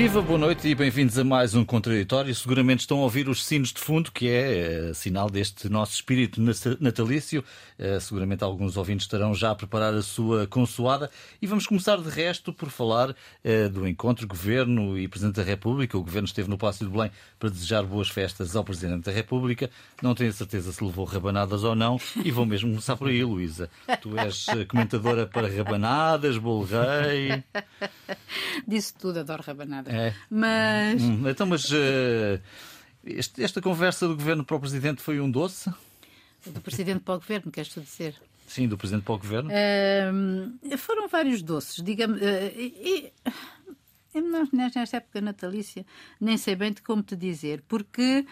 Viva, boa noite e bem-vindos a mais um Contraditório. Seguramente estão a ouvir os sinos de fundo, que é uh, sinal deste nosso espírito natalício. Uh, seguramente alguns ouvintes estarão já a preparar a sua consoada. E vamos começar, de resto, por falar uh, do encontro Governo e Presidente da República. O Governo esteve no Palácio de Belém para desejar boas festas ao Presidente da República. Não tenho certeza se levou rabanadas ou não. E vou mesmo começar por aí, Luísa. Tu és comentadora para rabanadas, bolo rei. Disse tudo, adoro rabanadas. É. Mas. Hum, então, mas uh, este, esta conversa do governo para o presidente foi um doce? Do presidente para o governo, queres tu dizer? Sim, do presidente para o governo. Uh, foram vários doces, digamos. Uh, e, nesta época natalícia, nem sei bem de como te dizer, porque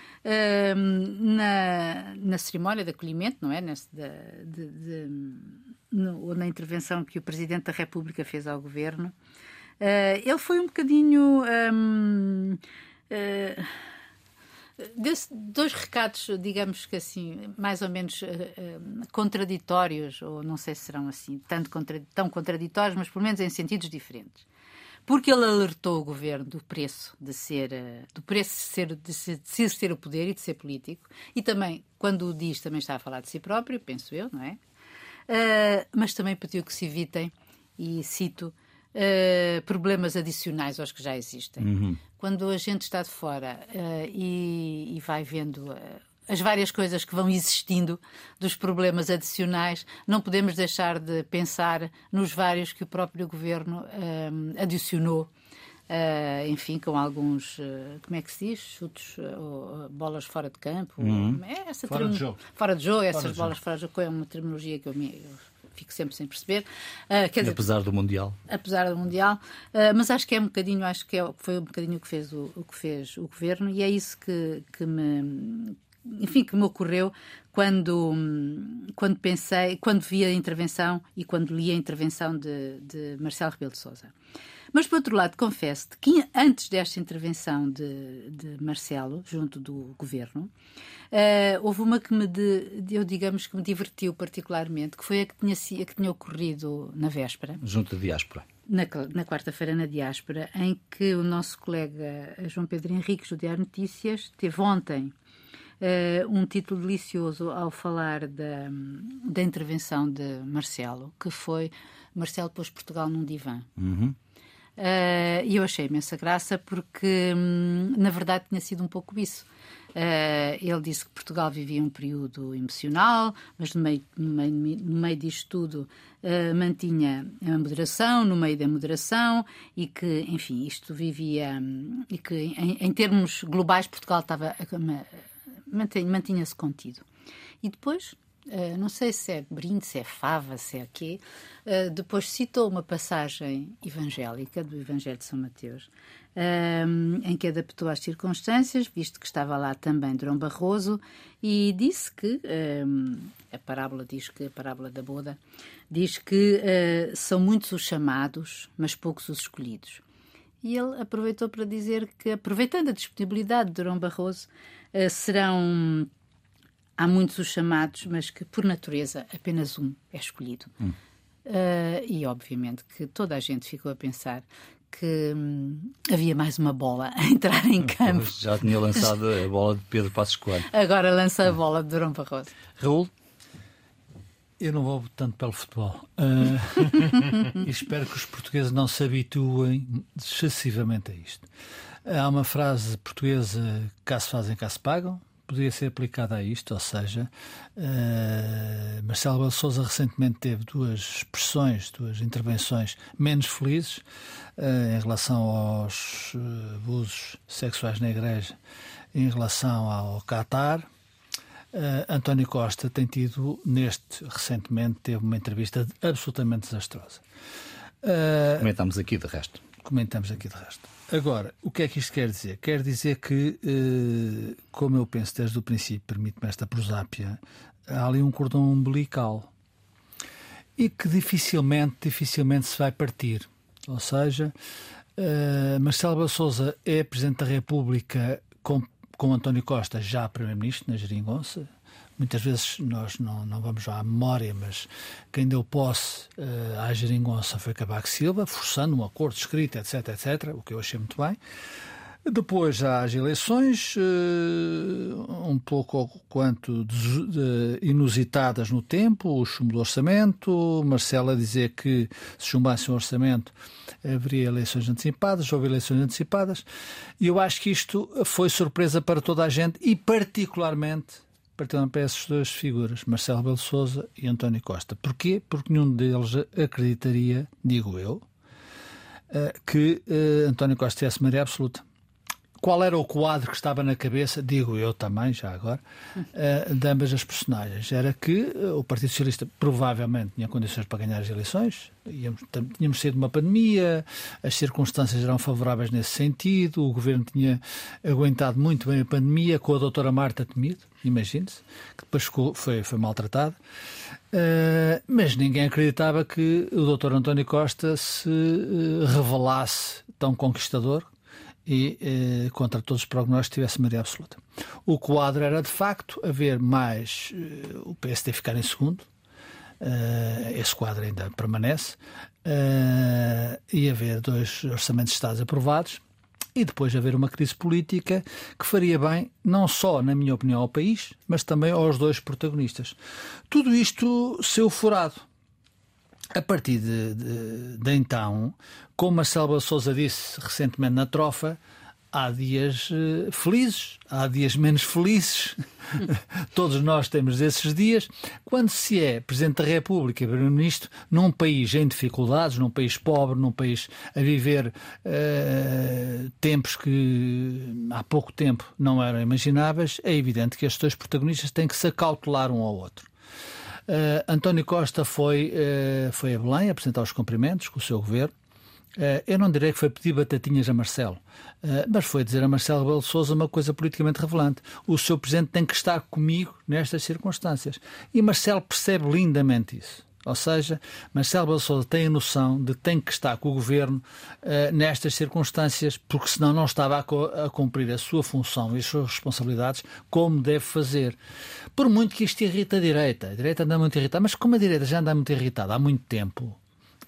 na, na cerimónia de acolhimento, não é? Nesse, de, de, de, no, ou na intervenção que o Presidente da República fez ao governo, Uh, ele foi um bocadinho. Um, uh, eh, desse, dois recados, digamos que assim, mais ou menos uh, contraditórios, ou não sei se serão assim, tanto contra, tão contraditórios, mas pelo menos em sentidos diferentes. Porque ele alertou o governo do preço de ser, do preço de ser, de ser, de ser o poder e de ser político, e também, quando o diz, também está a falar de si próprio, penso eu, não é? mas também pediu que se evitem, e cito, uh, problemas adicionais aos que já existem. Uhum. Quando a gente está de fora uh, e, e, vai vendo uh, as várias coisas que vão existindo dos problemas adicionais, não podemos deixar de pensar nos vários que o próprio governo adicionou. Uh, enfim, com alguns, uh, como é que se diz? Chutes ou uh, bolas fora de campo. Uhum. É essa fora, de jogo. fora de jogo. essas bolas jogo. fora de jogo é uma terminologia que eu, me, eu fico sempre sem perceber. Uh, dizer, apesar do Mundial. Apesar do Mundial. Uh, mas acho que é um bocadinho, acho que é, foi um bocadinho que fez o, o, que fez o governo e é isso que, que me enfim, que me ocorreu quando, quando pensei, quando vi a intervenção e quando li a intervenção de, de Marcelo Rebelo de Sousa. Mas, por outro lado, confesso que antes desta intervenção de, de Marcelo, junto do governo, uh, houve uma que me, de, eu digamos, que me divertiu particularmente, que foi a que tinha, a que tinha ocorrido na véspera. Junto da diáspora. Na, na quarta-feira na diáspora, em que o nosso colega João Pedro Henriques, do Diário Notícias, teve ontem uh, um título delicioso ao falar da, da intervenção de Marcelo, que foi Marcelo pôs Portugal num divã. Uhum. Uh, e eu achei imensa graça porque, hum, na verdade, tinha sido um pouco isso. Uh, ele disse que Portugal vivia um período emocional, mas no meio, no meio, no meio disto tudo uh, mantinha a moderação, no meio da moderação, e que, enfim, isto vivia. Um, e que, em, em, termos globais, Portugal estava. mantinha-se contido. E depois Uh, não sei se é brinde, se é fava, se é quê. Uh, depois citou uma passagem evangélica do Evangelho de São Mateus, uh, em que adaptou às circunstâncias, visto que estava lá também Dom Barroso, e disse que a parábola diz que a parábola da boda diz que são muitos os chamados, mas poucos os escolhidos. E ele aproveitou para dizer que, aproveitando a disponibilidade de Dom Barroso, serão há muitos os chamados, mas que por natureza apenas um é escolhido. Hum. Uh, e obviamente que toda a gente ficou a pensar que hum, havia mais uma bola a entrar em campo. Já tinha lançado a bola de Pedro Passos Coelho. Agora lança a bola de Durão Barroso. Raul? Eu não vou tanto pelo futebol. Uh, espero que os portugueses não se habituem excessivamente a isto. Há uma frase portuguesa: cá se fazem, cá se pagam poderia ser aplicada a isto, ou seja, uh, Marcelo Souza recentemente teve duas expressões, duas intervenções menos felizes uh, em relação aos uh, abusos sexuais na Igreja, em relação ao Qatar. António Costa tem tido, neste, recentemente, teve uma entrevista absolutamente desastrosa. Comentamos aqui de resto. Comentamos aqui de resto. Agora, o que é que isto quer dizer? Quer dizer que, eh, como eu penso desde o princípio, permite-me esta prosápia, há ali um cordão umbilical e que dificilmente, dificilmente se vai partir. Ou seja, uh, Marcelo Souza é Presidente da República com, com António Costa já Primeiro-Ministro na Geringonça, muitas vezes nós não, não vamos à memória, mas quem deu posse uh, à geringonça foi Cabaco Silva, forçando um acordo escrito, etc, etc, o que eu achei muito bem. Depois há as eleições, uh, um pouco quanto inusitadas no tempo, o chumbo do orçamento, Marcelo a dizer que se chumbasse o orçamento haveria eleições antecipadas, houve eleições antecipadas, e eu acho que isto foi surpresa para toda a gente e particularmente para essas duas figuras, Marcelo Belo Souza e António Costa. Porquê? Porque nenhum deles acreditaria, digo eu, eh, que eh, António Costa tivesse maioria absoluta qual era o quadro que estava na cabeça, digo eu também, já agora, uh, de ambas as personagens. Era que uh, o Partido Socialista provavelmente tinha condições para ganhar as eleições, tínhamos sido uma pandemia, as circunstâncias eram favoráveis nesse sentido, o governo tinha aguentado muito bem a pandemia, com a doutora Marta Temido, imagine-se, que depois ficou, foi, foi maltratada. Uh, mas ninguém acreditava que o doutor António Costa se revelasse tão conquistador e, eh, contra todos os prognósticos, tivesse maioria absoluta. O quadro era, de facto, haver mais eh, o PSD ficar em segundo, eh, esse quadro ainda permanece, eh, e haver dois orçamentos de Estados aprovados, e depois haver uma crise política que faria bem, não só, na minha opinião, ao país, mas também aos dois protagonistas. Tudo isto seu furado. A partir de, de, de então, como Marcelo Souza disse recentemente na trofa, há dias uh, felizes, há dias menos felizes. Todos nós temos esses dias. Quando se é Presidente da República e Primeiro-Ministro num país em dificuldades, num país pobre, num país a viver uh, tempos que há pouco tempo não eram imagináveis, é evidente que estes dois protagonistas têm que se acautelar um ao outro. Uh, António Costa foi, uh, foi a Belém apresentar os cumprimentos com o seu governo. Uh, eu não direi que foi pedir batatinhas a Marcelo, mas foi dizer a Marcelo Rebelo Souza uma coisa politicamente relevante. O seu presidente tem que estar comigo nestas circunstâncias. E Marcelo percebe lindamente isso. Ou seja, Marcelo Rebelo tem a noção de que tem que estar com o governo uh, nestas circunstâncias, porque senão não estava a, co a, cumprir a sua função e as suas responsabilidades como deve fazer. Por muito que isto irrita a direita, a direita anda muito irritada, mas como a direita já anda muito irritada há muito tempo,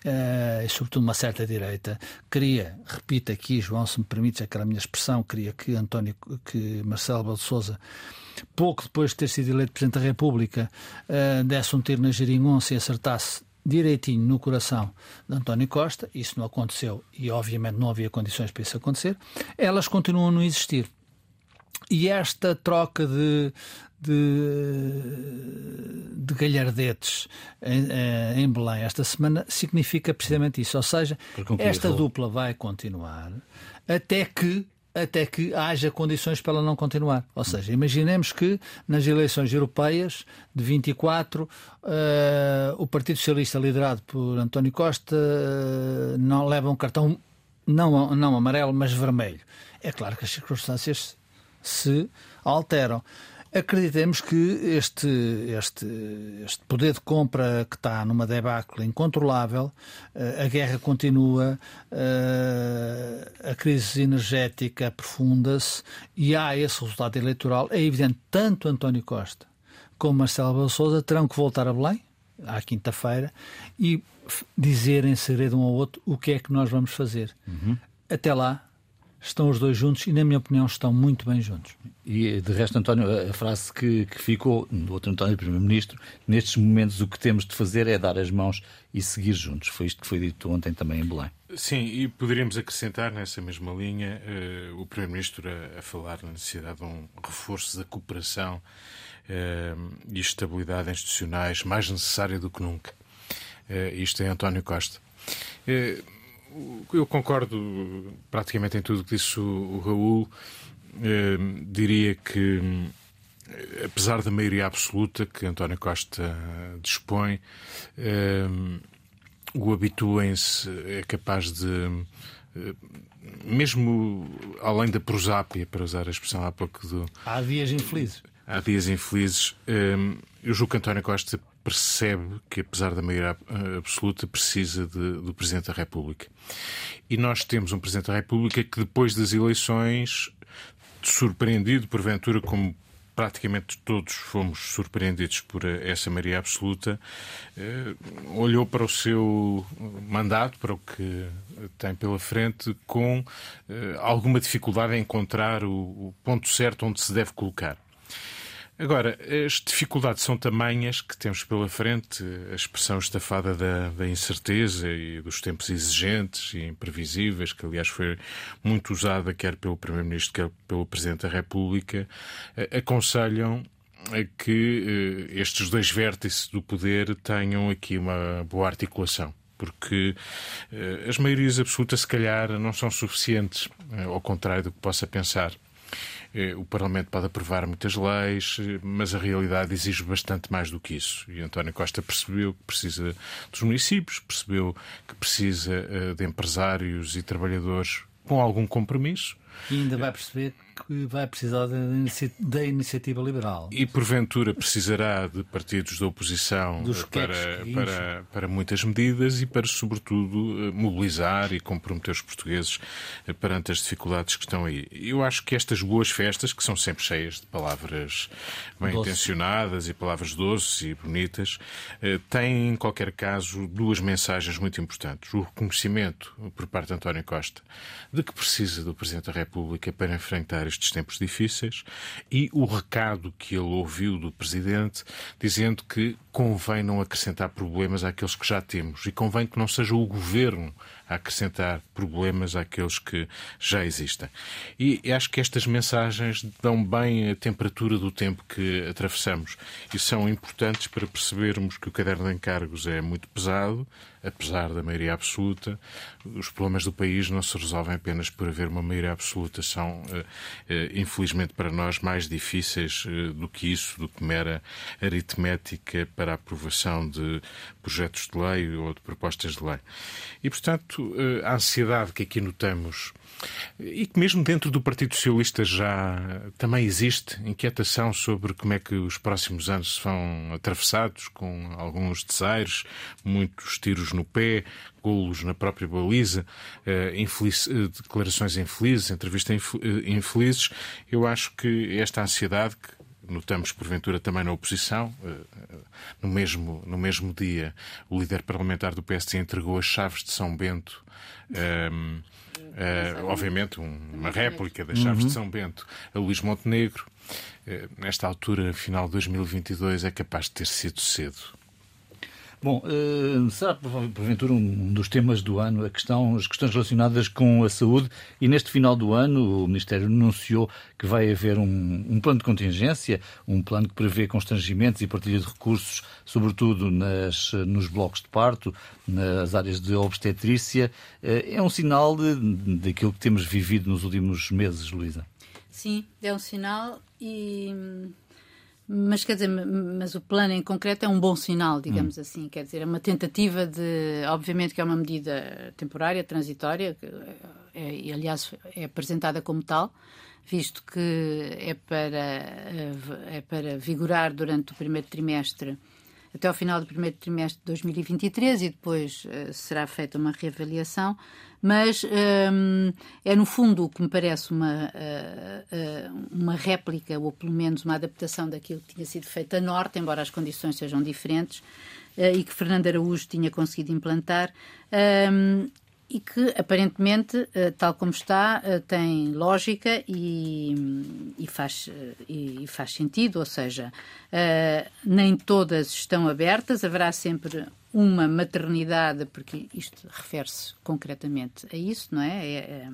Uh, e sobretudo uma certa direita, queria, repito aqui, João, se me permites aquela minha expressão, queria que António, que Marcelo Belo de pouco depois de ter sido eleito Presidente da República, uh, desse um tiro na geringonça e acertasse direitinho no coração de António Costa, isso não aconteceu e obviamente não havia condições para isso acontecer, elas continuam a não existir. E esta troca de, de, de galhardetes em, eh, em Belém esta semana significa precisamente isso. Ou seja, esta dupla vai continuar até que até que haja condições para ela não continuar. Ou seja, imaginemos que nas eleições europeias de 24 uh, eh, o Partido Socialista liderado por António Costa uh, não leva um cartão não, não amarelo, mas vermelho. É claro que as circunstâncias se alteram. Acreditemos que este, este, este poder de compra que está numa debacle incontrolável, eh, a guerra continua, eh, a crise energética aprofunda-se e há esse resultado eleitoral. É evidente, tanto António Costa como Marcelo Rebelo Sousa terão que voltar a Belém, à quinta-feira, e dizer em segredo um ao outro o que é que nós vamos fazer. Uhum. Até lá, estão os dois juntos e, na minha opinião, estão muito bem juntos. E, de resto, António, a frase que, que ficou do outro António, Primeiro-Ministro, nestes momentos o que temos de fazer é dar as mãos e seguir juntos. Foi isto que foi dito ontem também em Belém. Sim, e poderíamos acrescentar nessa mesma linha uh, o Primeiro-Ministro a, a, falar na necessidade de um reforço da cooperação uh, e estabilidade institucionais mais necessária do que nunca. Uh, isto é António Costa. Eu concordo praticamente em tudo o que disse o, o Raul. Eh, diria que, eh, apesar da maioria absoluta que António Costa dispõe, eh, o habituem-se é capaz de. Eh, mesmo além da prosápia, para usar a expressão há pouco do. Há dias infelizes. Há dias infelizes. Eh, eu julgo que António Costa percebe que, apesar da maioria eh, absoluta, precisa de, do Presidente da República. E nós temos um Presidente da República que, depois das eleições, surpreendido, porventura, como praticamente todos fomos surpreendidos por essa maioria absoluta, olhou para o seu mandato, para o que tem pela frente, com alguma dificuldade em encontrar o ponto certo onde se deve colocar. Agora, as dificuldades são tamanhas que temos pela frente, a expressão estafada da, da, incerteza e dos tempos exigentes e imprevisíveis, que aliás foi muito usada quer pelo Primeiro-Ministro, quer pelo Presidente da República, aconselham que estes dois vértices do poder tenham aqui uma boa articulação porque as maiorias absolutas, se calhar, não são suficientes, ao contrário do que possa pensar. Eh, o Parlamento pode aprovar muitas leis, mas a realidade exige bastante mais do que isso. E António Costa percebeu que precisa dos municípios, percebeu que precisa eh, de empresários e trabalhadores com algum compromisso. E ainda vai perceber que vai precisar da iniciativa liberal. E porventura precisará de partidos da oposição para, para, para muitas medidas e para, sobretudo, eh, mobilizar e comprometer os portugueses eh, perante as dificuldades que estão aí. Eu acho que estas boas festas, que são sempre cheias de palavras bem Doce. intencionadas e palavras doces e bonitas, eh, têm, em qualquer caso, duas mensagens muito importantes. O reconhecimento por parte de António Costa de que precisa do Presidente da República para enfrentar estes tempos difíceis e o recado que ele ouviu do Presidente dizendo que convém não acrescentar problemas àqueles que já temos e convém que não seja o Governo a acrescentar problemas àqueles que já existem. E acho que estas mensagens dão bem a temperatura do tempo que atravessamos e são importantes para percebermos que o caderno de encargos é muito pesado, apesar da maioria absoluta. Os problemas do país não se resolvem apenas por haver uma maioria absoluta, são, eh, eh, infelizmente para nós, mais difíceis eh, do que isso, do que mera aritmética para a aprovação de projetos de lei ou de propostas de lei. E, portanto, a ansiedade que aqui notamos e que mesmo dentro do Partido Socialista já também existe inquietação sobre como é que os próximos anos se vão atravessados, com alguns desaires, muitos tiros no pé, golos na própria baliza, eh, infeliz, declarações infelizes, entrevistas infelizes. Eu acho que esta ansiedade que notamos porventura também na oposição. Eh, eh, no mesmo, no mesmo dia, o líder parlamentar do PSD entregou as chaves de São Bento. Um, uh, eh, obviamente, uma réplica das chaves uhum. de São Bento a Luís Montenegro. Uh, nesta altura, final de 2022, é capaz de ter sido cedo. Bom, uh, será porventura um dos temas do ano a questão, as questões relacionadas com a saúde e neste final do ano o Ministério anunciou que vai haver um, um plano de contingência, um plano que prevê constrangimentos e partilha de recursos, sobretudo nas, nos blocos de parto, nas áreas de obstetrícia. Uh, é um sinal daquilo que temos vivido nos últimos meses, Luísa? Sim, é um sinal e mas quer dizer, mas o plano em concreto é um bom sinal, digamos hum. assim. Quer dizer, é uma tentativa de, obviamente que é uma medida temporária, transitória, é, e aliás é apresentada como tal, visto que é para é para vigorar durante o primeiro trimestre até ao final do primeiro trimestre de 2023 e depois uh, será feita uma reavaliação, mas um, ehm, é no fundo o que me parece uma, uh, uh, uma réplica ou pelo menos uma adaptação daquilo que tinha sido feito a norte, embora as condições sejam diferentes. e que Fernando Araújo tinha conseguido implantar. Um, e que aparentemente, eh, tal como está, eh, tem lógica e, e, faz, eh, e faz sentido, ou seja, nem todas estão abertas, haverá sempre uma maternidade, porque isto refere-se concretamente a isso, não é? é, é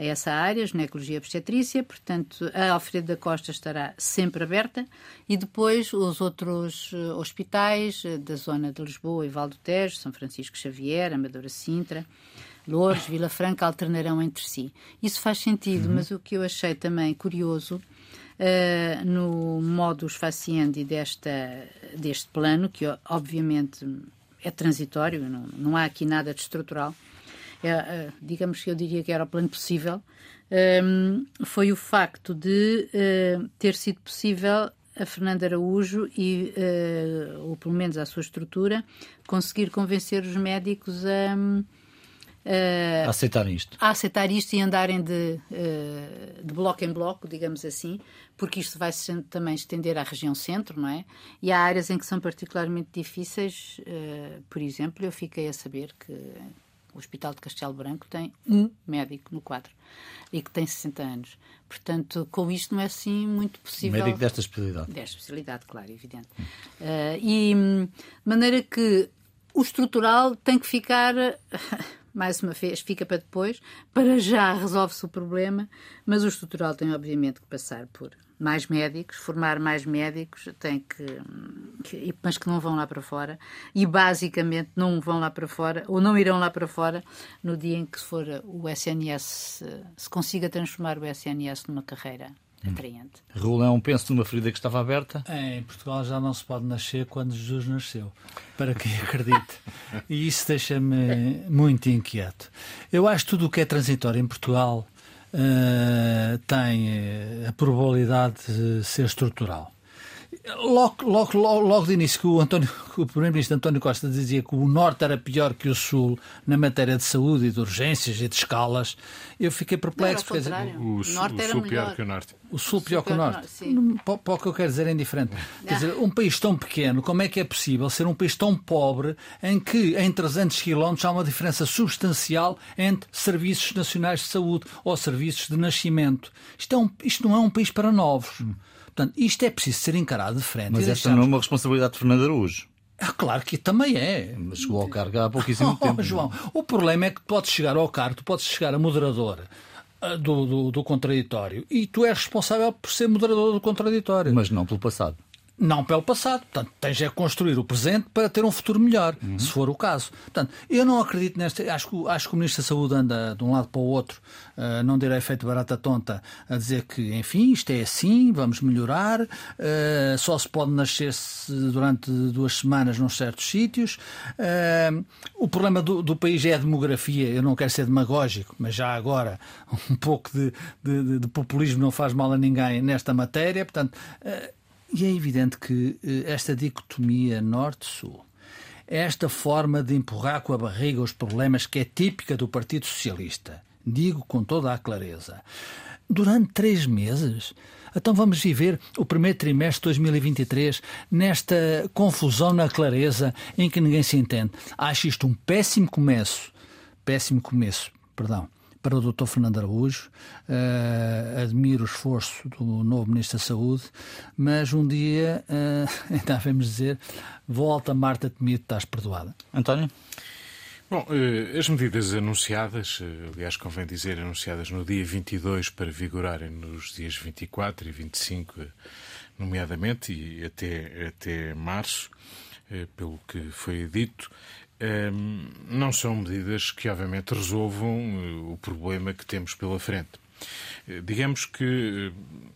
a essa área, ginecologia obstetrícia, portanto, a Alfredo da Costa estará sempre aberta e depois os outros uh, hospitais uh, da zona de Lisboa e Val do Tejo, São Francisco Xavier, Amadora Sintra, Lourdes, Vila Franca, alternarão entre si. Isso faz sentido, uhum. mas o que eu achei também curioso uh, no modus faciendi desta, deste plano, que obviamente é transitório, não, não há aqui nada de estrutural, é, é, digamos que eu diria que era o plano possível, um, foi o facto de uh, ter sido possível a Fernanda Araújo e, uh, ou pelo menos a sua estrutura, conseguir convencer os médicos a, Uh, a aceitar isto. A aceitar isto e andarem de, uh, de bloco em bloco, digamos assim, porque isto vai -se também estender à região centro, não é? E há áreas em que são particularmente difíceis. Por exemplo, eu fiquei a saber que o Hospital de Castelo Branco tem um médico no quadro e que tem 60 anos. Portanto, com isto não é assim muito possível. Médico desta especialidade. Desta especialidade, claro, evidente. Hum. e de maneira que o estrutural tem que ficar mais uma vez, fica para depois. Para já resolve-se o problema, mas o estrutural tem, obviamente, que passar por mais médicos, formar mais médicos, tem que, que, mas que não vão lá para fora e basicamente não vão lá para fora ou não irão lá para fora no dia em que for o SNS se consiga transformar o SNS numa carreira atraente. Raul, é um penso numa ferida que estava aberta? É, em Portugal já não se pode nascer quando Jesus nasceu, para quem acredite. e isso deixa-me muito inquieto. Eu acho que tudo o que é transitório em Portugal uh, tem eh, a probabilidade de ser estrutural. Logo, logo, logo, logo de início que o, António, o Primeiro-Ministro António Costa dizia que o Norte era pior que o Sul na matéria de saúde e de urgências e de escalas, eu fiquei perplexo. Não, dizer, o, o, Norte o Sul pior que o Norte. O Sul pior que o Norte. Para, o que eu quero dizer é indiferente. Quer dizer, um país tão pequeno, como é que é possível ser um país tão pobre em que em 300 quilómetros há uma diferença substancial entre serviços nacionais de saúde ou serviços de nascimento? Isto, é um, isto não é um país para novos. Hum. Portanto, isto é preciso ser encarado de frente. Mas esta não é uma responsabilidade de Fernando Araújo. Ah, claro que também é. Mas chegou ao cargo há pouquíssimo oh, tempo. João, o problema é que podes chegar ao cargo, tu podes chegar a moderadora ah, do, do, do contraditório e tu és responsável por ser moderador do contraditório. Mas não pelo passado não pelo passado. Portanto, tens é construir o presente para ter um futuro melhor, uhum. se for o caso. Portanto, eu não acredito nesta. Acho que, acho que o Ministro da Saúde anda de um lado para o outro, uh, não direi feito barata tonta, a dizer que, enfim, isto é assim, vamos melhorar, uh, só se pode nascer -se durante duas semanas num certos sítios. Uh, o problema do, do, país é a demografia. Eu não quero ser demagógico, mas já agora um pouco de, de, de populismo não faz mal a ninguém nesta matéria. Portanto e é evidente que eh, esta dicotomia norte-sul, esta forma de empurrar com a barriga os problemas que é típica do Partido Socialista, digo com toda a clareza, durante três meses. Então vamos viver o primeiro trimestre de 2023 nesta confusão na clareza em que ninguém se entende. Acho isto um péssimo começo. Péssimo começo, perdão para o Dr. Fernando Araújo. Uh, admiro o esforço do novo Ministro da Saúde, mas um dia, uh, ainda devemos dizer, volta Marta Temido, estás perdoada. António? Bom, eh, as medidas anunciadas, aliás, convém dizer, anunciadas no dia 22 para vigorarem nos dias 24 e 25, nomeadamente, e até, até março, pelo que foi dito, não são medidas que, obviamente, resolvam eh, o problema que temos pela frente. Eh, digamos que eh,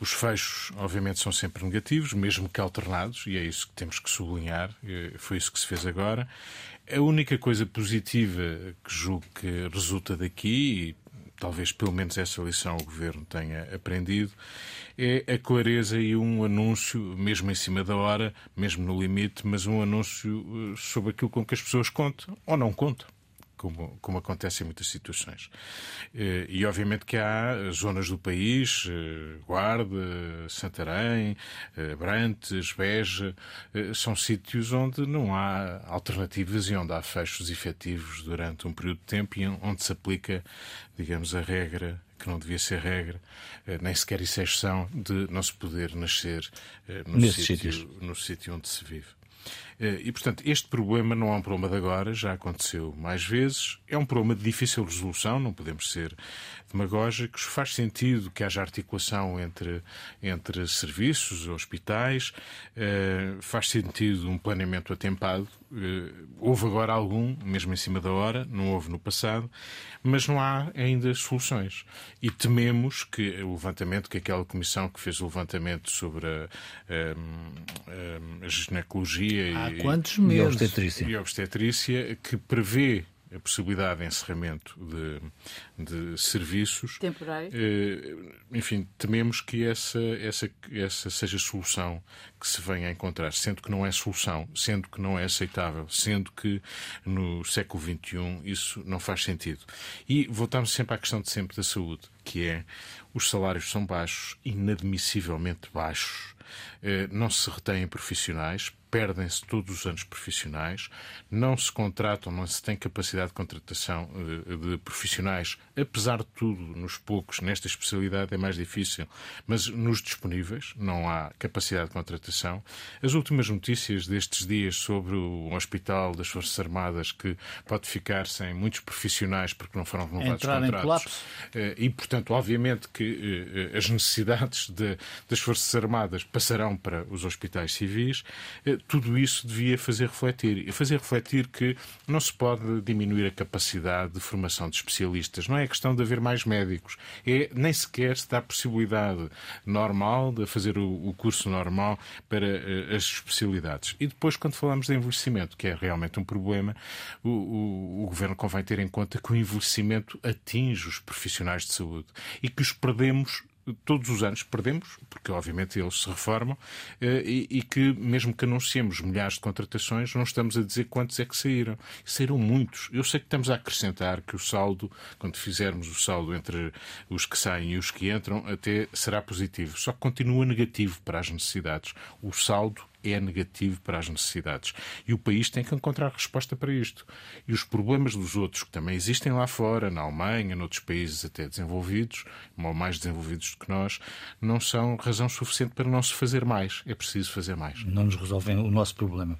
os fechos, obviamente, são sempre negativos, mesmo que alternados, e é isso que temos que sublinhar. Foi isso que se fez agora. A única coisa positiva que julgo que resulta daqui, talvez pelo menos essa lição o Governo tenha aprendido, é a clareza e um anúncio, mesmo em cima da hora, mesmo no limite, mas um anúncio eh, sobre aquilo com que as pessoas contam ou não contam como, como acontece em muitas situações. Eh, e obviamente que há zonas do país, eh, Guarda, Santarém, Abrantes, Beja, são sítios onde não há alternativas e onde há fechos efetivos durante um período de tempo e onde se aplica, digamos, a regra que não devia ser regra, nem sequer exceção de não se poder nascer no sítio, no sítio onde se vive. Eh, e, portanto, este problema não é um problema de agora, já aconteceu mais vezes. É um problema de difícil resolução, não podemos ser demagógicos. Faz sentido que haja articulação entre, entre serviços, hospitais. Eh, faz sentido um planeamento atempado. Eh, houve agora algum, mesmo em cima da hora, não houve no passado, mas não há ainda soluções. E tememos que o levantamento, que aquela comissão que fez o levantamento sobre a, a, a ginecologia Há quantos meses? E obstetrícia. E obstetrícia, que prevê a possibilidade de encerramento de, de serviços. Temporário. Eh, enfim, tememos que essa, essa, essa seja a solução que se venha a encontrar, sendo que não é solução, sendo que não é aceitável, sendo que no século XXI isso não faz sentido. E voltamos sempre à questão de sempre da saúde, que é os salários são baixos, inadmissivelmente baixos, eh, não se retêm profissionais, perdem-se todos os anos profissionais, não se contratam, não se tem capacidade de contratação eh, de profissionais, apesar de tudo, nos poucos, nesta especialidade é mais difícil, mas nos disponíveis não há capacidade de contratação. As últimas notícias destes dias sobre o Hospital das Forças Armadas que pode ficar sem muitos profissionais porque não foram renovados Entrar contratos. Eh, e, portanto, obviamente que eh, as necessidades de, das Forças Armadas passarão para os hospitais civis tudo isso devia fazer refletir. E fazer refletir que não se pode diminuir a capacidade de formação de especialistas. Não é questão de haver mais médicos. É, nem sequer se dá a possibilidade normal de fazer o, o curso normal para uh, as especialidades. E depois, quando falamos de envelhecimento, que é realmente um problema, o, o, o Governo convém ter em conta que o envelhecimento atinge os profissionais de saúde e que os perdemos todos os anos perdemos, porque obviamente eles se reformam, eh, e, e, que mesmo que anunciemos milhares de contratações, não estamos a dizer quantos é que saíram. Saíram muitos. Eu sei que estamos a acrescentar que o saldo, quando fizermos o saldo entre os que saem e os que entram, até será positivo. Só que continua negativo para as necessidades. O saldo é negativo para as necessidades. E o país tem que encontrar resposta para isto. E os problemas dos outros, que também existem lá fora, na Alemanha, noutros países até desenvolvidos, ou mais desenvolvidos do que nós, não são razão suficiente para não se fazer mais. É preciso fazer mais. Não nos resolvem o nosso problema.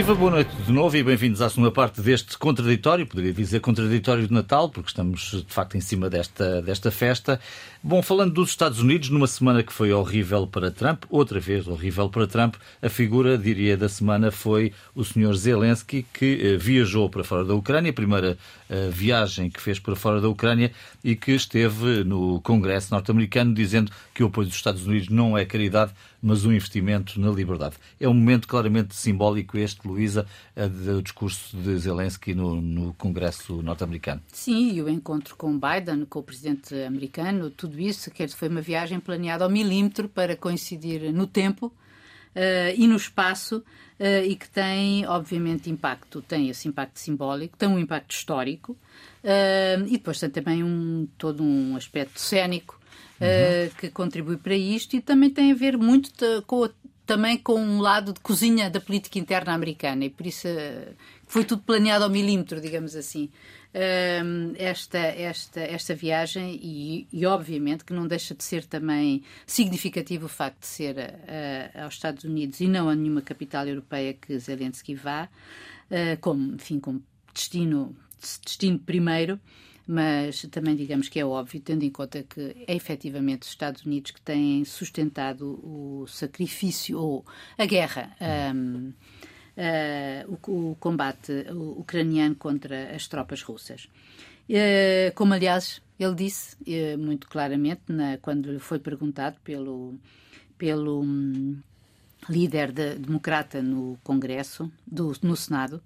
Viva, boa noite de novo e bem-vindos à segunda parte deste contraditório, poderia dizer contraditório de Natal, porque estamos de facto em cima desta, desta festa. Bom, falando dos Estados Unidos, numa semana que foi horrível para Trump, outra vez horrível para Trump, a figura, diria, da semana foi o Sr. Zelensky, que eh, viajou para fora da Ucrânia, a primeira eh, viagem que fez para fora da Ucrânia e que esteve no Congresso norte-americano dizendo que o apoio dos Estados Unidos não é caridade, mas um investimento na liberdade. É um momento claramente simbólico este, Luísa, eh, do discurso de Zelensky no, no Congresso norte-americano. Sim, e o encontro com Biden, com o presidente americano, tudo isso, que foi uma viagem planeada ao milímetro para coincidir no tempo Uh, e no espaço uh, e que tem, obviamente, impacto. Tem esse impacto simbólico, tem um impacto histórico uh, e depois tem também um, todo um aspecto cénico uhum. que contribui para isto e também tem a ver muito com também com um lado de cozinha da política interna americana e por isso foi tudo planeado ao milímetro, digamos assim esta, esta, esta viagem e, e, obviamente que não deixa de ser também significativo o facto de ser uh, aos Estados Unidos e não a nenhuma capital europeia que Zelensky vá, como, enfim, como destino, destino primeiro, mas também digamos que é óbvio, tendo em conta que é efetivamente os Estados Unidos que têm sustentado o sacrifício ou a guerra. Um, uh, o, o, combate ucraniano contra as tropas russas. Uh, como, aliás, ele disse uh, muito claramente, na, quando foi perguntado pelo, pelo líder de, democrata no Congresso, do, no Senado,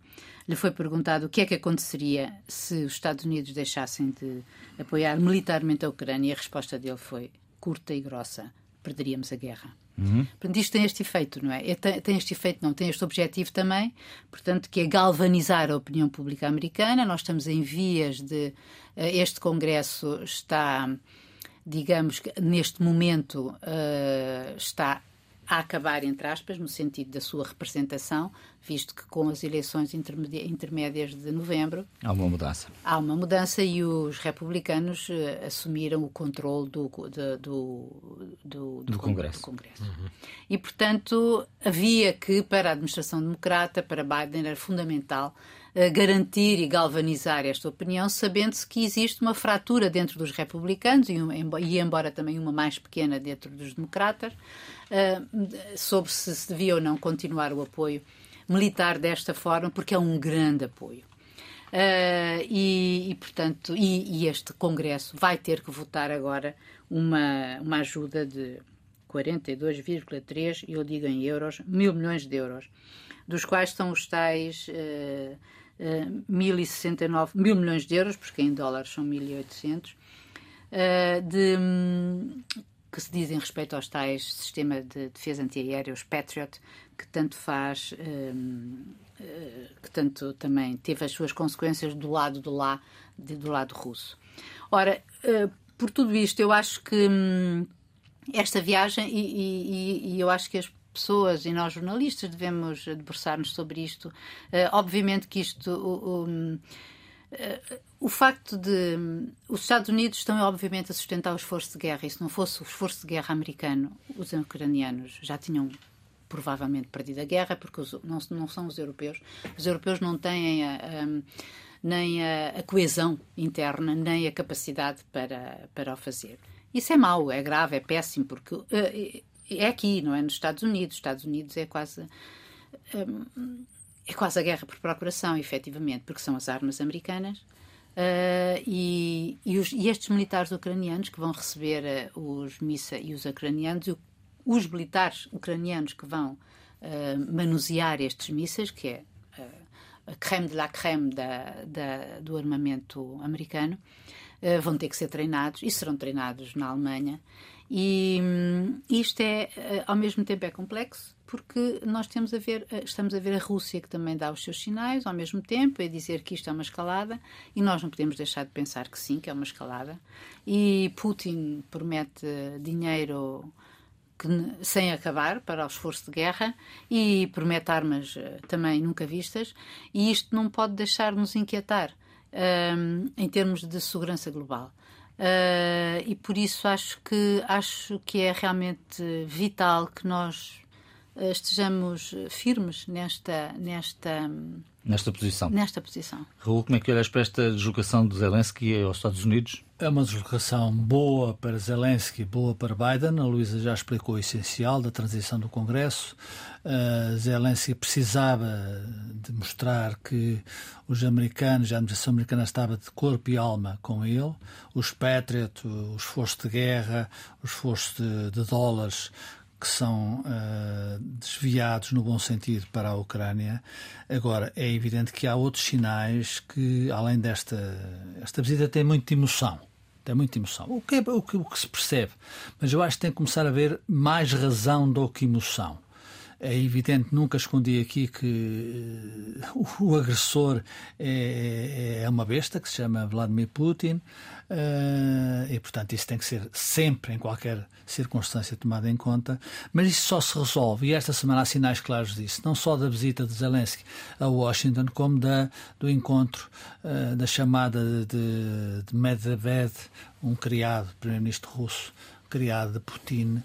lhe foi perguntado o que é que aconteceria se os Estados Unidos deixassem de apoiar militarmente a Ucrânia, e a resposta dele foi curta e grossa: perderíamos a guerra. Uhum. Portanto, isto tem este efeito, não é? é tem este efeito, não, tem este objetivo também, portanto, que é galvanizar a opinião pública americana. Nós estamos em vias de. Eh, este Congresso está, digamos, neste momento, uh, está a acabar, entre aspas, no sentido da sua representação, visto que com as eleições intermédias de novembro. Há uma mudança. Há uma mudança e os republicanos uh, assumiram o controle do, do, do, do, do Congresso. Congresso. Uhum. E, portanto, havia que, para a administração democrata, para Biden, era fundamental uh, garantir e galvanizar esta opinião, sabendo-se que existe uma fratura dentro dos republicanos e, e, embora também uma mais pequena dentro dos democratas, sobre se, se devia ou não continuar o apoio militar desta forma, porque é um grande apoio. Uh, e, e, portanto, e, e, este Congresso vai ter que votar agora uma, uma ajuda de 42,3, eu digo em euros, mil milhões de euros, dos quais são os tais uh, uh, 1069 mil milhões de euros, porque em dólares são 1.800, uh, de, um, que se dizem respeito aos tais sistema de defesa antiaérea, os Patriot, que tanto faz, um, uh, que tanto também teve as suas consequências do lado do lá, do lado russo. Ora, uh, por tudo isto, eu acho que um, esta viagem, e, e, e, eu acho que as pessoas e nós jornalistas devemos debruçar-nos sobre isto. Uh, obviamente que isto. O facto de os Estados Unidos estão obviamente a sustentar o esforço de guerra e se não fosse o esforço de guerra americano, os ucranianos já tinham provavelmente perdido a guerra porque os, não, não, são os europeus. Os europeus não têm a, a, nem a, a, coesão interna nem a capacidade para, para o fazer. Isso é mau, é grave, é péssimo porque uh, é aqui, não é nos Estados Unidos. Os Estados Unidos é quase um, é quase a guerra por procuração, efetivamente, porque são as armas americanas. Uh, e, e, os, e, estes militares ucranianos que vão receber uh, os missa e os ucranianos, e os militares ucranianos que vão uh, manusear estes mísseis, que é a creme de la creme da, da, do armamento americano, vão ter que ser treinados e serão treinados na Alemanha. E hum, isto é, ao mesmo tempo, é complexo, porque nós temos a ver, eh, estamos a ver a Rússia que também dá os seus sinais ao mesmo tempo, é dizer que isto é uma escalada e nós não podemos deixar de pensar que sim, que é uma escalada. E Putin promete dinheiro que, sem acabar para o esforço de guerra e promete armas eh, também nunca vistas e isto não pode deixar-nos inquietar um, ehm, em termos de segurança global. Uh, e por isso acho que acho que é realmente vital que nós eh, estejamos firmes nesta, nesta, nesta posição. Nesta posição. Raul, como é que olhas para esta deslocação de Zelensky aos Estados Unidos? É uma deslocação boa para Zelensky, boa para Biden. A Luísa já explicou o essencial da transição do Congresso. Uh, Zelensky precisava de mostrar que os americanos, a administração americana estava de corpo e alma com ele. Os Patriot, o esforço de guerra, o esforço de, de dólares que são uh, desviados no bom sentido para a Ucrânia. Agora, é evidente que há outros sinais que, além desta esta visita, tem muita emoção. Tem muita emoção. O que, é, o, que, o que se percebe. Mas eu acho que tem que começar a haver mais razão do que emoção. É evidente, nunca escondi aqui que uh, o agressor é, é, uma besta que se chama Vladimir Putin uh, e, portanto, isso tem que ser sempre, em qualquer circunstância, tomado em conta. Mas isso só se resolve, e esta semana há sinais claros disso, não só da visita de Zelensky a Washington, como da, do encontro, uh, da chamada de, de Medvedev, um criado, primeiro-ministro russo, criado de Putin,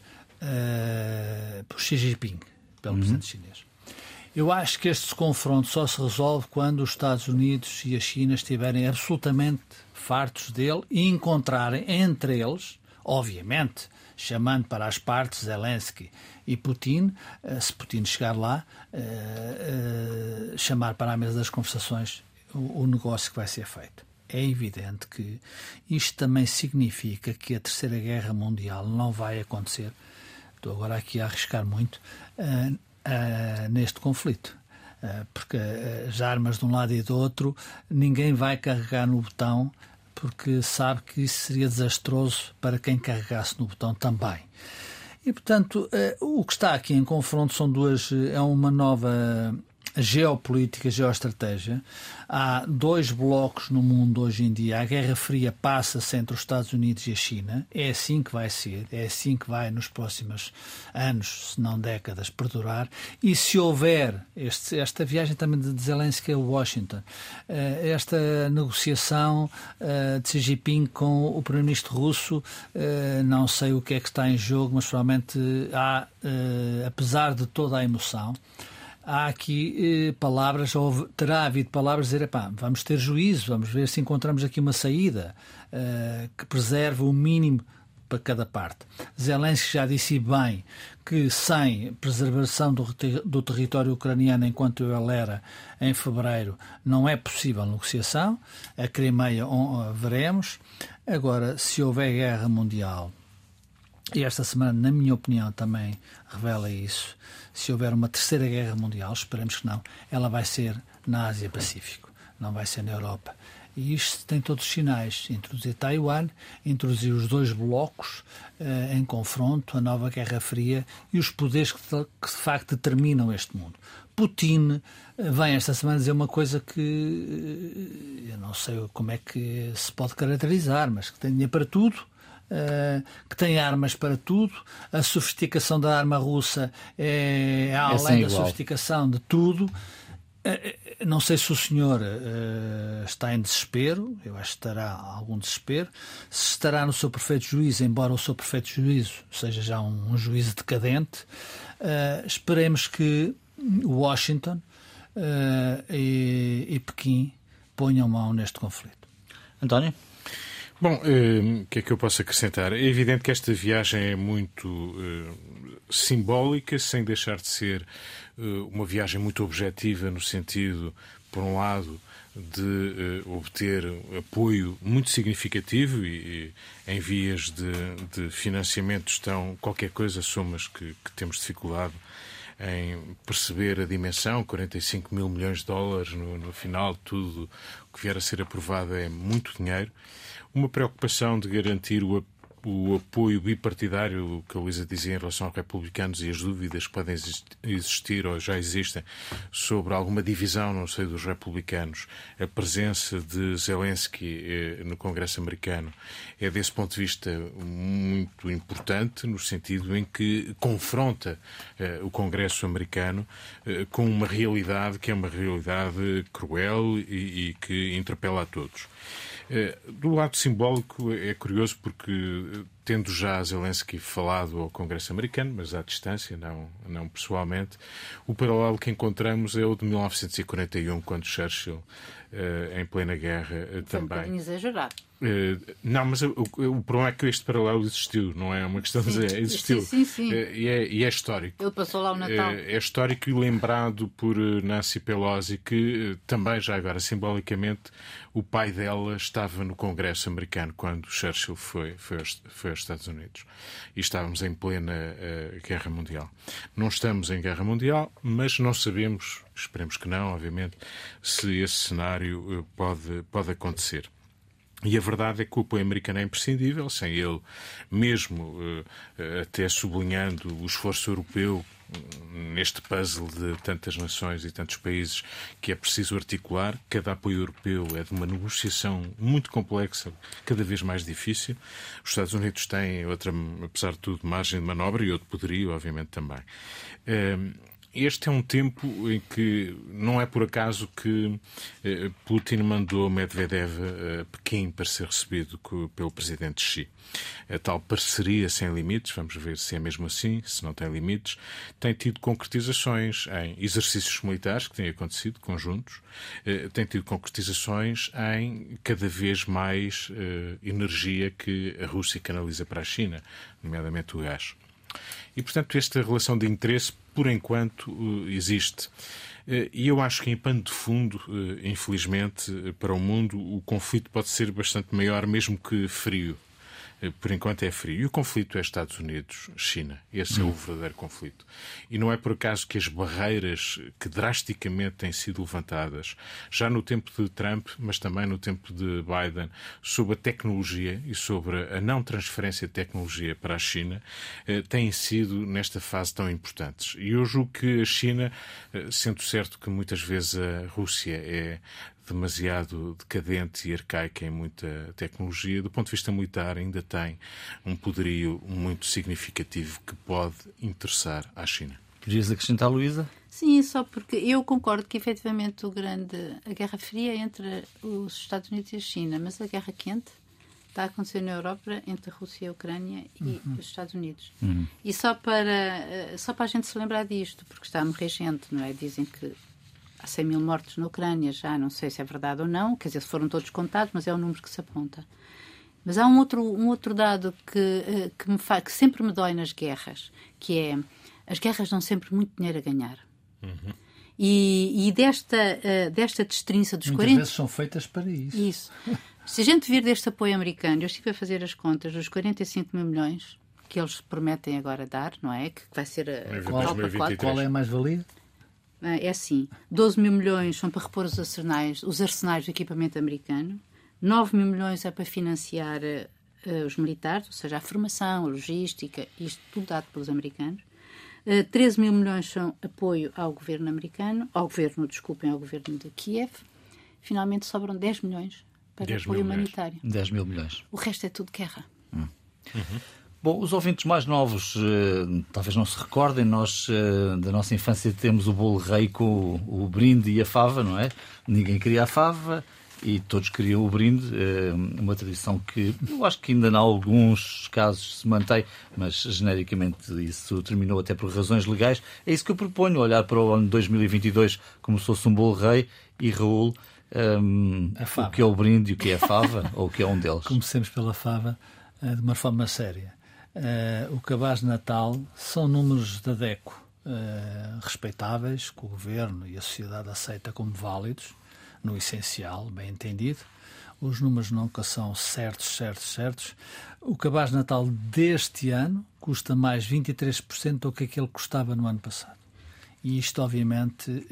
por Xi Jinping pelo uhum. presidente chinês. Eu acho que este confronto só se resolve quando os Estados Unidos e a China estiverem absolutamente fartos dele e encontrarem entre eles, obviamente, chamando para as partes Zelensky e Putin, eh, se Putin chegar lá, uh, uh, chamar para a mesa das conversações o, o negócio que vai ser feito. É evidente que isto também significa que a Terceira Guerra Mundial não vai acontecer estou agora aqui a arriscar muito, neste conflito. Porque as armas de um lado e do outro, ninguém vai carregar no botão porque sabe que isso seria desastroso para quem carregasse no botão também. E, portanto, o que está aqui em confronto são duas. É uma nova geopolítica, geoestratégia. Há dois blocos no mundo hoje em dia. A Guerra Fria passa-se entre os Estados Unidos e a China. É assim que vai ser, é assim que vai nos próximos anos, se não décadas, perdurar. E se houver este, esta viagem também de Zelensky a Washington, eh, esta negociação eh, de Xi Jinping com o primeiro-ministro russo, eh, não sei o que é que está em jogo, mas provavelmente há, apesar de toda a emoção, há aqui eh, palavras, ou terá havido palavras dizer, epá, vamos ter juízo, vamos ver se encontramos aqui uma saída eh, que preserve o mínimo para cada parte. Zelensky já disse bem que sem preservação do, do território ucraniano enquanto ele era em fevereiro não é possível negociação. A Crimeia veremos. Agora, se houver guerra mundial, e esta semana, na minha opinião, também revela isso, se houver uma terceira guerra mundial, esperemos que não, ela vai ser na Ásia-Pacífico, não vai ser na Europa. E isto tem todos os sinais. Introduzir Taiwan, introduzir os dois blocos uh, em confronto, a nova Guerra Fria e os poderes que, que de facto determinam este mundo. Putin uh, vem esta semana dizer uma coisa que uh, eu não sei como é que se pode caracterizar, mas que tem dinheiro para tudo. Uh, que tem armas para tudo. A sofisticação da arma russa é, é além da sofisticação de tudo. Eh, eh, não sei se o senhor uh, está em desespero, eu acho que estará algum desespero, se estará no seu perfeito juízo, embora o seu perfeito juízo seja já um, um juízo decadente. Esperemos que Washington e, e Pequim ponham mão neste conflito. António? Bom, o que é que eu posso acrescentar? É evidente que esta viagem é muito simbólica, sem deixar de ser eh, uma viagem muito objetiva no sentido, por um lado, de uh, obter apoio muito significativo e, e em vias de, de, financiamento estão qualquer coisa, somas que, que, temos dificuldade em perceber a dimensão, 45 mil milhões de dólares no, no final, tudo o que vier a ser aprovado é muito dinheiro. Uma preocupação de garantir o o apoio bipartidário que a Luísa dizia em relação aos republicanos e as dúvidas que podem existir ou já existem sobre alguma divisão no seio dos republicanos, a presença de Zelensky eh, no Congresso americano é, desse ponto de vista, muito importante, no sentido em que confronta eh, o Congresso americano eh, com uma realidade que é uma realidade cruel e que interpela a todos. É, do lado simbólico é curioso porque, tendo já Zelensky falado ao Congresso americano, mas à distância, não, não pessoalmente, o paralelo que encontramos é o de 1941, quando Churchill, eh, em plena guerra, eh, Foi também. Um exagerado. Uh, não, mas o, o, problema é que este paralelo existiu, não é uma questão de dizer, existiu. Sim, sim, sim. Uh, e, é, e, é, histórico. Ele passou lá o Natal. Uh, é histórico e lembrado por Nancy Pelosi, que também, já agora, simbolicamente, o pai dela estava no Congresso americano quando Churchill foi, foi, aos, foi aos Estados Unidos. E estávamos em plena Guerra Mundial. Não estamos em Guerra Mundial, mas não sabemos, esperemos que não, obviamente, se esse cenário pode, pode acontecer. E a verdade é que o apoio americano é imprescindível, sem ele, mesmo eh, até sublinhando o esforço europeu hum, neste puzzle de tantas nações e tantos países que é preciso articular. Cada apoio europeu é de uma negociação muito complexa, cada vez mais difícil. Os Estados Unidos têm outra, apesar de tudo, margem de manobra e outro poderio, obviamente, também. Este é um tempo em que não é por acaso que eh, Putin mandou Medvedev a Pequim para ser recebido pelo presidente Xi. A tal parceria sem limites, vamos ver se é mesmo assim, se não tem limites, tem tido concretizações em exercícios militares que têm acontecido, conjuntos, eh, tem tido concretizações em cada vez mais eh, energia que a Rússia canaliza para a China, nomeadamente o gás. E, portanto, esta relação de interesse, por enquanto, eh, existe. Eh, e eu acho que, em pano de fundo, eh, infelizmente, para o mundo, o conflito pode ser bastante maior, mesmo que frio. Eh, por enquanto é frio. E o conflito é Estados Unidos-China. Esse é o verdadeiro conflito. E não é por acaso que as barreiras que drasticamente têm sido levantadas, já no tempo de Trump, mas também no tempo de Biden, sobre a tecnologia e sobre a não transferência de tecnologia para a China, eh, têm sido, nesta fase, tão importantes. E eu julgo que a China, eh, sendo certo que muitas vezes a Rússia é demasiado decadente e arcaica em muita tecnologia, do ponto de vista militar, ainda tem um poderio muito significativo que pode interessar à China. Podias acrescentar, Luísa? Sim, só porque eu concordo que efetivamente o grande, a Guerra Fria é entre os Estados Unidos e a China, mas a Guerra Quente está a acontecer na Europa entre a Rússia e a Ucrânia e uhum. os Estados Unidos. Uhum. E só para, eh, só para a gente se lembrar disto, porque está a morrer gente, não é? Dizem que há 100 mil mortos na Ucrânia já, não sei se é verdade ou não, quer dizer, foram todos contados, mas é o número que se aponta. Mas há um outro, um outro dado que, uh, que, me fa... que sempre me dói nas guerras, que é as guerras dão sempre muito dinheiro a ganhar. Uhum. E, e, desta, uh, desta destrinça dos Muitas 40... vezes são feitas para isso. Isso. Se a gente vir deste apoio americano, eu estive a fazer as contas dos 45 mil milhões que eles prometem agora dar, não é? Que vai ser a qual, qual é a mais-valia? Ah, é assim: 12 mil milhões são para repor os arsenais, os arsenais do equipamento americano, 9 mil milhões é para financiar uh, os militares, ou seja, a formação, a logística, isto tudo dado pelos americanos. Uh, 13 mil milhões são apoio ao governo americano, ao governo, desculpem, ao governo de Kiev. Finalmente sobram 10 milhões para 10 apoio humanitário. 10 mil milhões. O resto é tudo guerra. Hum. Uhum. Bom, os ouvintes mais novos uh, talvez não se recordem, nós uh, da nossa infância temos o bolo rei com o, o, brinde e a fava, não é? Ninguém queria a fava e todos queriam o brinde, uh, uma tradição que eu acho que ainda em alguns casos se mantém, mas genericamente isso terminou até por razões legais. É isso que eu proponho, olhar para o ano 2022 como se fosse um bolo rei e Raul. Um, o que é o brinde e o que é a fava, ou o que é um deles? Comecemos pela fava de uma forma séria. Uh, o cabaz de Natal são números da DECO uh, respeitáveis, que o governo e a sociedade aceita como válidos, no essencial, bem entendido. Os números nunca são certos, certos, certos. O cabaz de Natal deste ano custa mais 23% do que aquele que custava no ano passado. E isto, obviamente,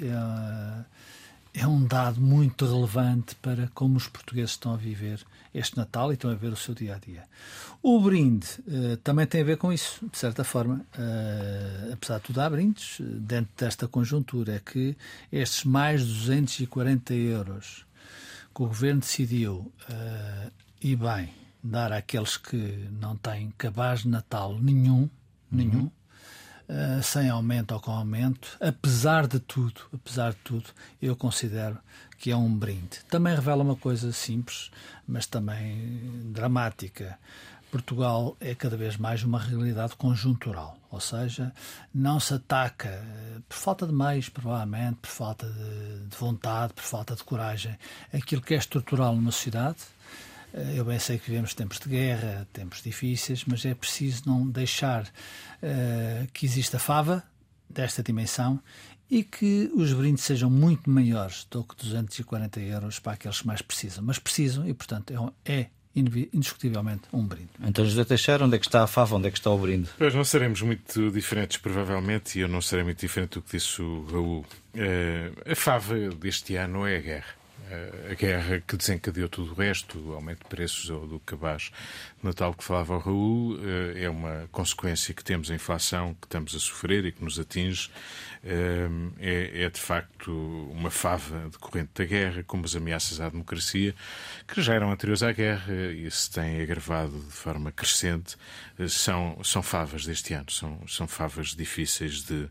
é, é um dado muito relevante para como os portugueses estão a viver este Natal e estão a ver o seu dia a dia. O brinde uh, também tem a ver com isso, de certa forma. Uh, apesar de tudo, há brindes dentro desta conjuntura. É que estes mais 240 euros que o governo decidiu, uh, e bem, dar àqueles que não têm cabaz de Natal nenhum, nenhum, uhum. Uh, sem aumento ou com aumento, apesar de tudo, apesar de tudo, eu considero que é um brinde. Também revela uma coisa simples, mas também dramática. Portugal é cada vez mais uma realidade conjuntural, ou seja, não se ataca eh, por falta de meios, provavelmente, por falta de, de vontade, por falta de coragem, aquilo que é estrutural numa sociedade, eh, eu bem sei que vivemos tempos de guerra, tempos difíceis, mas é preciso não deixar uh, que exista fava desta dimensão e que os brindes sejam muito maiores do que 240 euros para aqueles que mais precisam. Mas precisam e, portanto, é, é indiscutivelmente um brinde. Então, José Teixeira, onde é que está a fava, onde é que está o brinde? Pois não seremos muito diferentes, provavelmente, e eu não serei muito diferente do que disse o Raul. Uh, a fava deste ano é a guerra a guerra que desencadeou tudo o resto, o aumento de preços do cabaz Natal que falava o Raul, eh, é uma consequência que temos a inflação que estamos a sofrer e que nos atinge. Eh, é, é de facto uma fava decorrente da guerra, como as ameaças à democracia, que já eram anteriores à guerra e se têm agravado de forma crescente, eh, são, são favas deste ano, são, são favas difíceis de,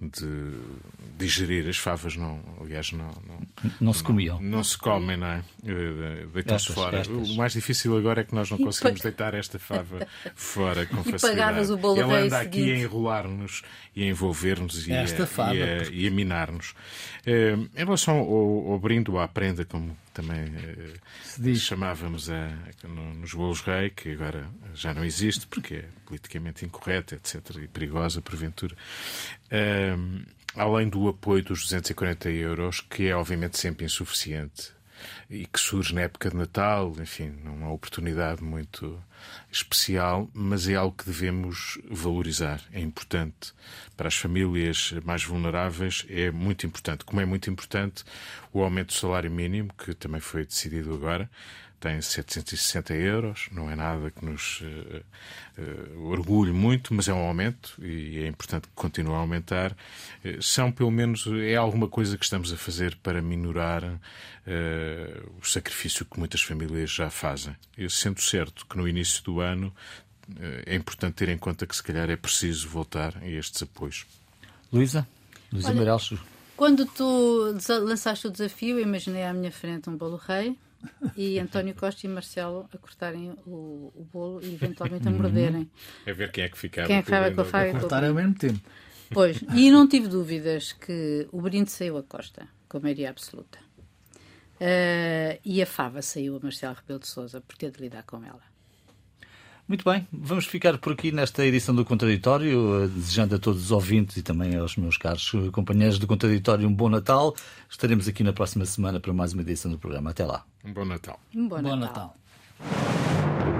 de digerir. As favas não, aliás, não, não, não se comiam. Não, não se comem, não é? Deitam-se fora. Estas. O mais difícil agora é que nós não conseguimos deitar esta fava fora com e facilidade. pagavas o bolo Ela anda aqui seguinte. a enrolar-nos e a envolver-nos e, a, fava, e, a, e a minar-nos. Eh, em relação ao, ao brinde ou à prenda, como também chamávamos a, no, nos bolos rei, que agora já não existe porque é politicamente incorreta, etc., e perigosa, porventura. Além do apoio dos 240 euros, que é obviamente sempre insuficiente e que surge na época de Natal, enfim, numa oportunidade muito especial, mas é algo que devemos valorizar. É importante para as famílias mais vulneráveis, é muito importante. Como é muito importante o aumento do salário mínimo, que também foi decidido agora, tem 760 euros, não é nada que nos uh, uh, orgulhe muito, mas é um aumento e é importante que continue a aumentar. Uh, são, pelo menos, é alguma coisa que estamos a fazer para minorar o sacrifício que muitas famílias já fazem. Eu sendo certo que no início do ano é importante ter em conta que, se calhar, é preciso voltar a estes apoios. Luísa? Luísa Meirelles. Quando tu lançaste o desafio, imaginei à minha frente um bolo rei e António Costa e Marcelo a cortarem o, o bolo e eventualmente a morderem. É ver quem é que ficava. Quem é que ficava com a faca? Cortar ao mesmo tempo. Pois, e não tive dúvidas que o brinde saiu a Costa, com maioria absoluta. Uh, e a fava saiu a Marcelo Rebelo de Souza por ter de lidar com ela. Muito bem, vamos ficar por aqui nesta edição do Contraditório, eh, desejando a todos os ouvintes e também aos meus caros companheiros do Contraditório um bom Natal. Estaremos aqui na próxima semana para mais uma edição do programa. Até lá. Um bom Natal. Um bom, Bom Natal. Natal.